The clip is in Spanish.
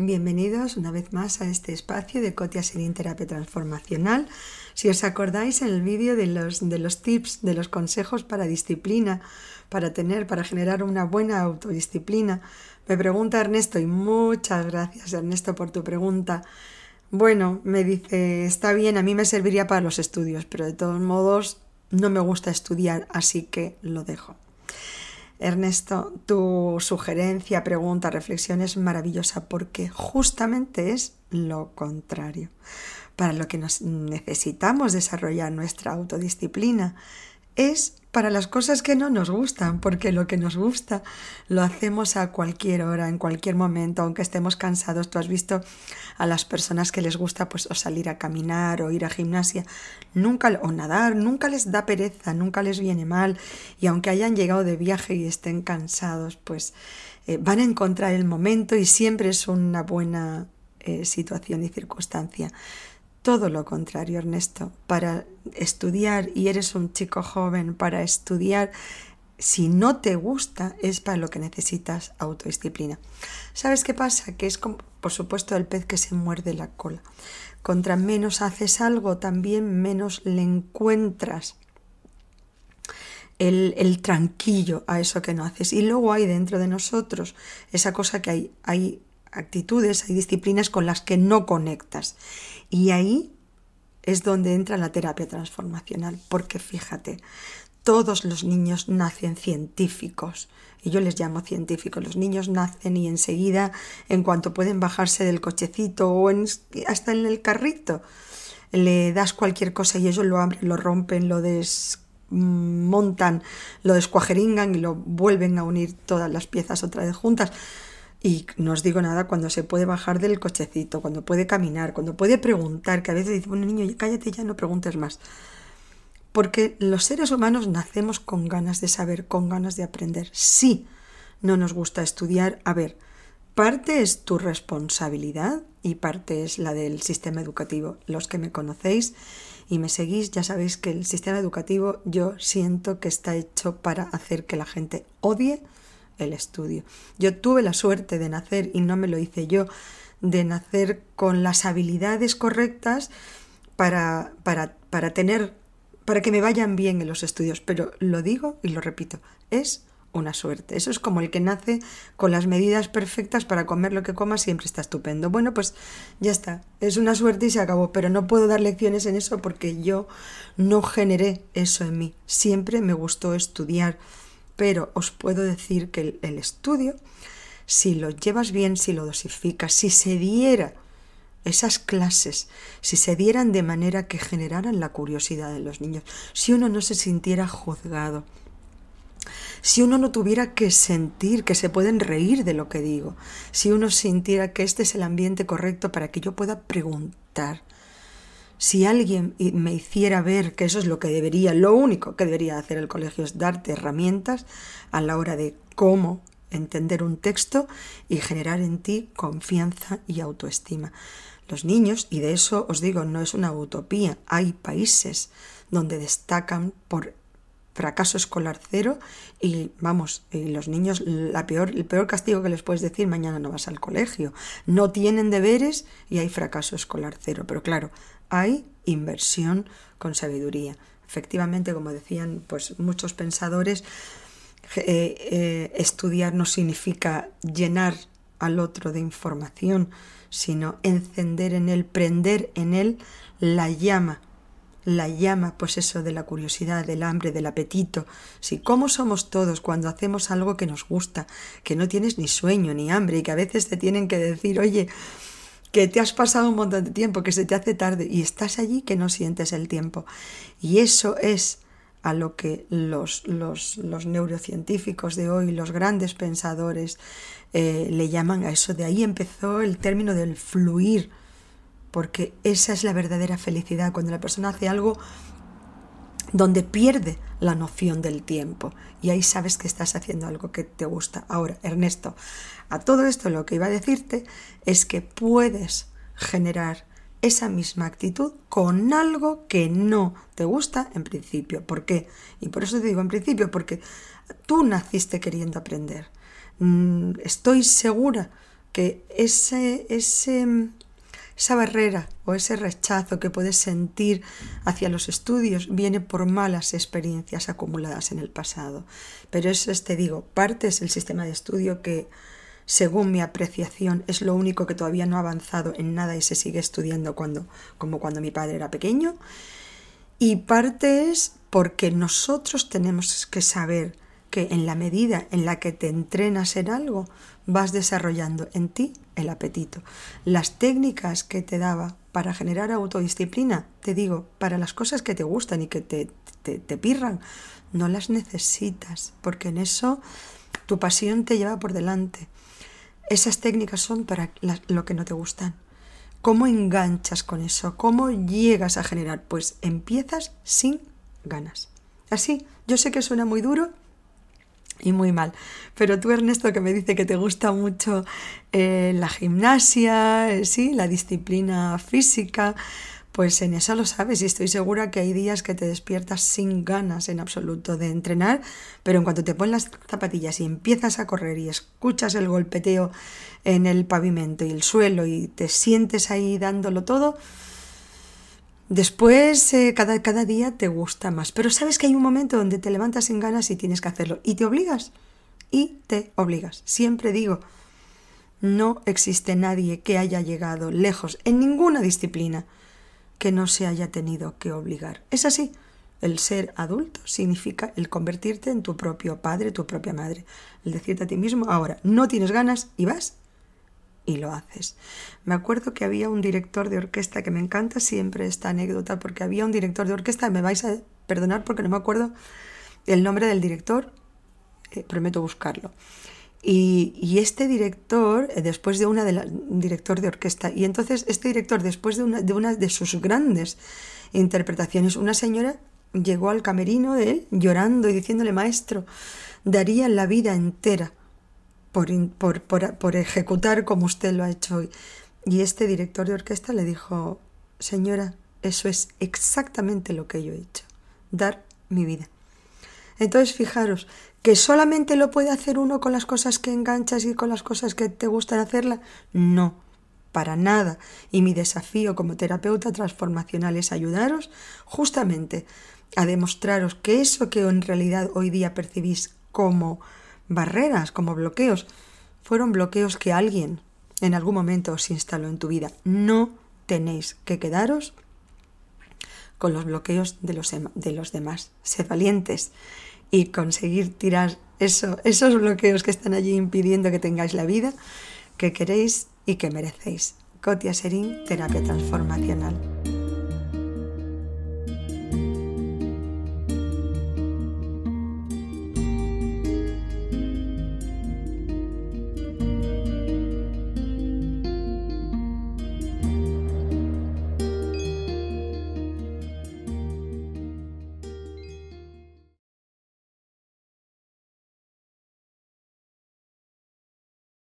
Bienvenidos una vez más a este espacio de Cotia Serín Terapia Transformacional. Si os acordáis en el vídeo de los, de los tips, de los consejos para disciplina, para tener, para generar una buena autodisciplina, me pregunta Ernesto, y muchas gracias Ernesto por tu pregunta. Bueno, me dice, está bien, a mí me serviría para los estudios, pero de todos modos no me gusta estudiar, así que lo dejo. Ernesto, tu sugerencia, pregunta, reflexión es maravillosa porque justamente es lo contrario. Para lo que nos necesitamos desarrollar nuestra autodisciplina es para las cosas que no nos gustan, porque lo que nos gusta lo hacemos a cualquier hora, en cualquier momento, aunque estemos cansados. Tú has visto a las personas que les gusta pues salir a caminar o ir a gimnasia, nunca o nadar, nunca les da pereza, nunca les viene mal. Y aunque hayan llegado de viaje y estén cansados, pues eh, van a encontrar el momento y siempre es una buena eh, situación y circunstancia todo lo contrario, Ernesto. Para estudiar, y eres un chico joven, para estudiar, si no te gusta, es para lo que necesitas autodisciplina. ¿Sabes qué pasa? Que es como, por supuesto, el pez que se muerde la cola. Contra menos haces algo, también menos le encuentras el, el, tranquillo a eso que no haces. Y luego hay dentro de nosotros esa cosa que hay, hay actitudes, hay disciplinas con las que no conectas. Y ahí es donde entra la terapia transformacional, porque fíjate, todos los niños nacen científicos, y yo les llamo científicos, los niños nacen y enseguida, en cuanto pueden bajarse del cochecito o hasta en el carrito, le das cualquier cosa y ellos lo lo rompen, lo desmontan, lo descuajeringan y lo vuelven a unir todas las piezas otra vez juntas. Y no os digo nada cuando se puede bajar del cochecito, cuando puede caminar, cuando puede preguntar, que a veces dice, bueno niño, cállate ya, no preguntes más. Porque los seres humanos nacemos con ganas de saber, con ganas de aprender. Sí, no nos gusta estudiar. A ver, parte es tu responsabilidad y parte es la del sistema educativo. Los que me conocéis y me seguís ya sabéis que el sistema educativo yo siento que está hecho para hacer que la gente odie el estudio. Yo tuve la suerte de nacer, y no me lo hice yo, de nacer con las habilidades correctas para, para, para tener, para que me vayan bien en los estudios. Pero lo digo y lo repito, es una suerte. Eso es como el que nace con las medidas perfectas para comer lo que coma, siempre está estupendo. Bueno, pues ya está, es una suerte y se acabó, pero no puedo dar lecciones en eso porque yo no generé eso en mí. Siempre me gustó estudiar, pero os puedo decir que el, estudio, si lo llevas bien, si lo dosificas, si se diera esas clases, si se dieran de manera que generaran la curiosidad de los niños, si uno no se sintiera juzgado, si uno no tuviera que sentir que se pueden reír de lo que digo, si uno sintiera que este es el ambiente correcto para que yo pueda preguntar, si alguien me hiciera ver que eso es lo que debería, lo único que debería hacer el colegio es darte herramientas a la hora de cómo entender un texto y generar en ti confianza y autoestima. Los niños, y de eso os digo, no es una utopía, hay países donde destacan por fracaso escolar cero y vamos, y los niños, la peor, el peor castigo que les puedes decir, mañana no vas al colegio, no tienen deberes y hay fracaso escolar cero. Pero claro, hay inversión con sabiduría. Efectivamente, como decían pues, muchos pensadores, eh, eh, estudiar no significa llenar al otro de información, sino encender en él, prender en él la llama, la llama, pues eso de la curiosidad, del hambre, del apetito. Si cómo somos todos cuando hacemos algo que nos gusta, que no tienes ni sueño ni hambre y que a veces te tienen que decir, oye, que te has pasado un montón de tiempo, que se te hace tarde y estás allí que no sientes el tiempo. Y eso es a lo que los, los, neurocientíficos de hoy, los grandes pensadores, eh, le llaman a eso. De ahí empezó el término del fluir, porque esa es la verdadera felicidad, cuando la persona hace algo donde pierde la noción del tiempo y ahí sabes que estás haciendo algo que te gusta. Ahora, Ernesto, a todo esto lo que iba a decirte es que puedes generar esa misma actitud con algo que no te gusta en principio. ¿Por qué? Y por eso te digo en principio, porque tú naciste queriendo aprender. Mm, estoy segura que ese, ese, esa barrera o ese rechazo que puedes sentir hacia los estudios viene por malas experiencias acumuladas en el pasado. Pero eso es, te digo, parte es el sistema de estudio que según mi apreciación, es lo único que todavía no ha avanzado en nada y se sigue estudiando cuando, como cuando mi padre era pequeño. Y parte es porque nosotros tenemos que saber que en la medida en la que te entrenas en algo, vas desarrollando en ti el apetito. Las técnicas que te daba para generar autodisciplina, te digo, para las cosas que te gustan y que te, te, te pirran, no las necesitas, porque en eso tu pasión te lleva por delante. Esas técnicas son para lo que no te gustan. ¿Cómo enganchas con eso? ¿Cómo llegas a generar? Pues empiezas sin ganas. Así, yo sé que suena muy duro y muy mal, pero tú Ernesto que me dice que te gusta mucho eh, la gimnasia, eh, sí, la disciplina física, pues en eso lo sabes y estoy segura que hay días que te despiertas sin ganas en absoluto de entrenar, pero en cuanto te pones las zapatillas y empiezas a correr y escuchas el golpeteo en el pavimento y el suelo y te sientes ahí dándolo todo, después eh, cada, cada día te gusta más. Pero sabes que hay un momento donde te levantas sin ganas y tienes que hacerlo y te obligas y te obligas. Siempre digo, no existe nadie que haya llegado lejos en ninguna disciplina que no se haya tenido que obligar. Es así. El ser adulto significa el convertirte en tu propio padre, tu propia madre. El decirte a ti mismo, ahora, no tienes ganas y vas y lo haces. Me acuerdo que había un director de orquesta que me encanta siempre esta anécdota porque había un director de orquesta, me vais a perdonar porque no me acuerdo el nombre del director, eh, prometo buscarlo. Y, este director, eh, después de una de director de orquesta, y entonces este director, después de una, de una de sus grandes interpretaciones, una señora llegó al camerino de él llorando y diciéndole, maestro, daría la vida entera por, por, por, ejecutar como usted lo ha hecho hoy. Y este director de orquesta le dijo, señora, eso es exactamente lo que yo he hecho, dar mi vida. Entonces, fijaros, ¿Que solamente lo puede hacer uno con las cosas que enganchas y con las cosas que te gustan hacerla? No, para nada. Y mi desafío como terapeuta transformacional es ayudaros justamente a demostraros que eso que en realidad hoy día percibís como barreras, como bloqueos, fueron bloqueos que alguien en algún momento os instaló en tu vida. No tenéis que quedaros con los bloqueos de los, de los demás. Sed valientes y conseguir tirar eso, esos bloqueos que están allí impidiendo que tengáis la vida que queréis y que merecéis. Cotia Serín, Terapia Transformacional.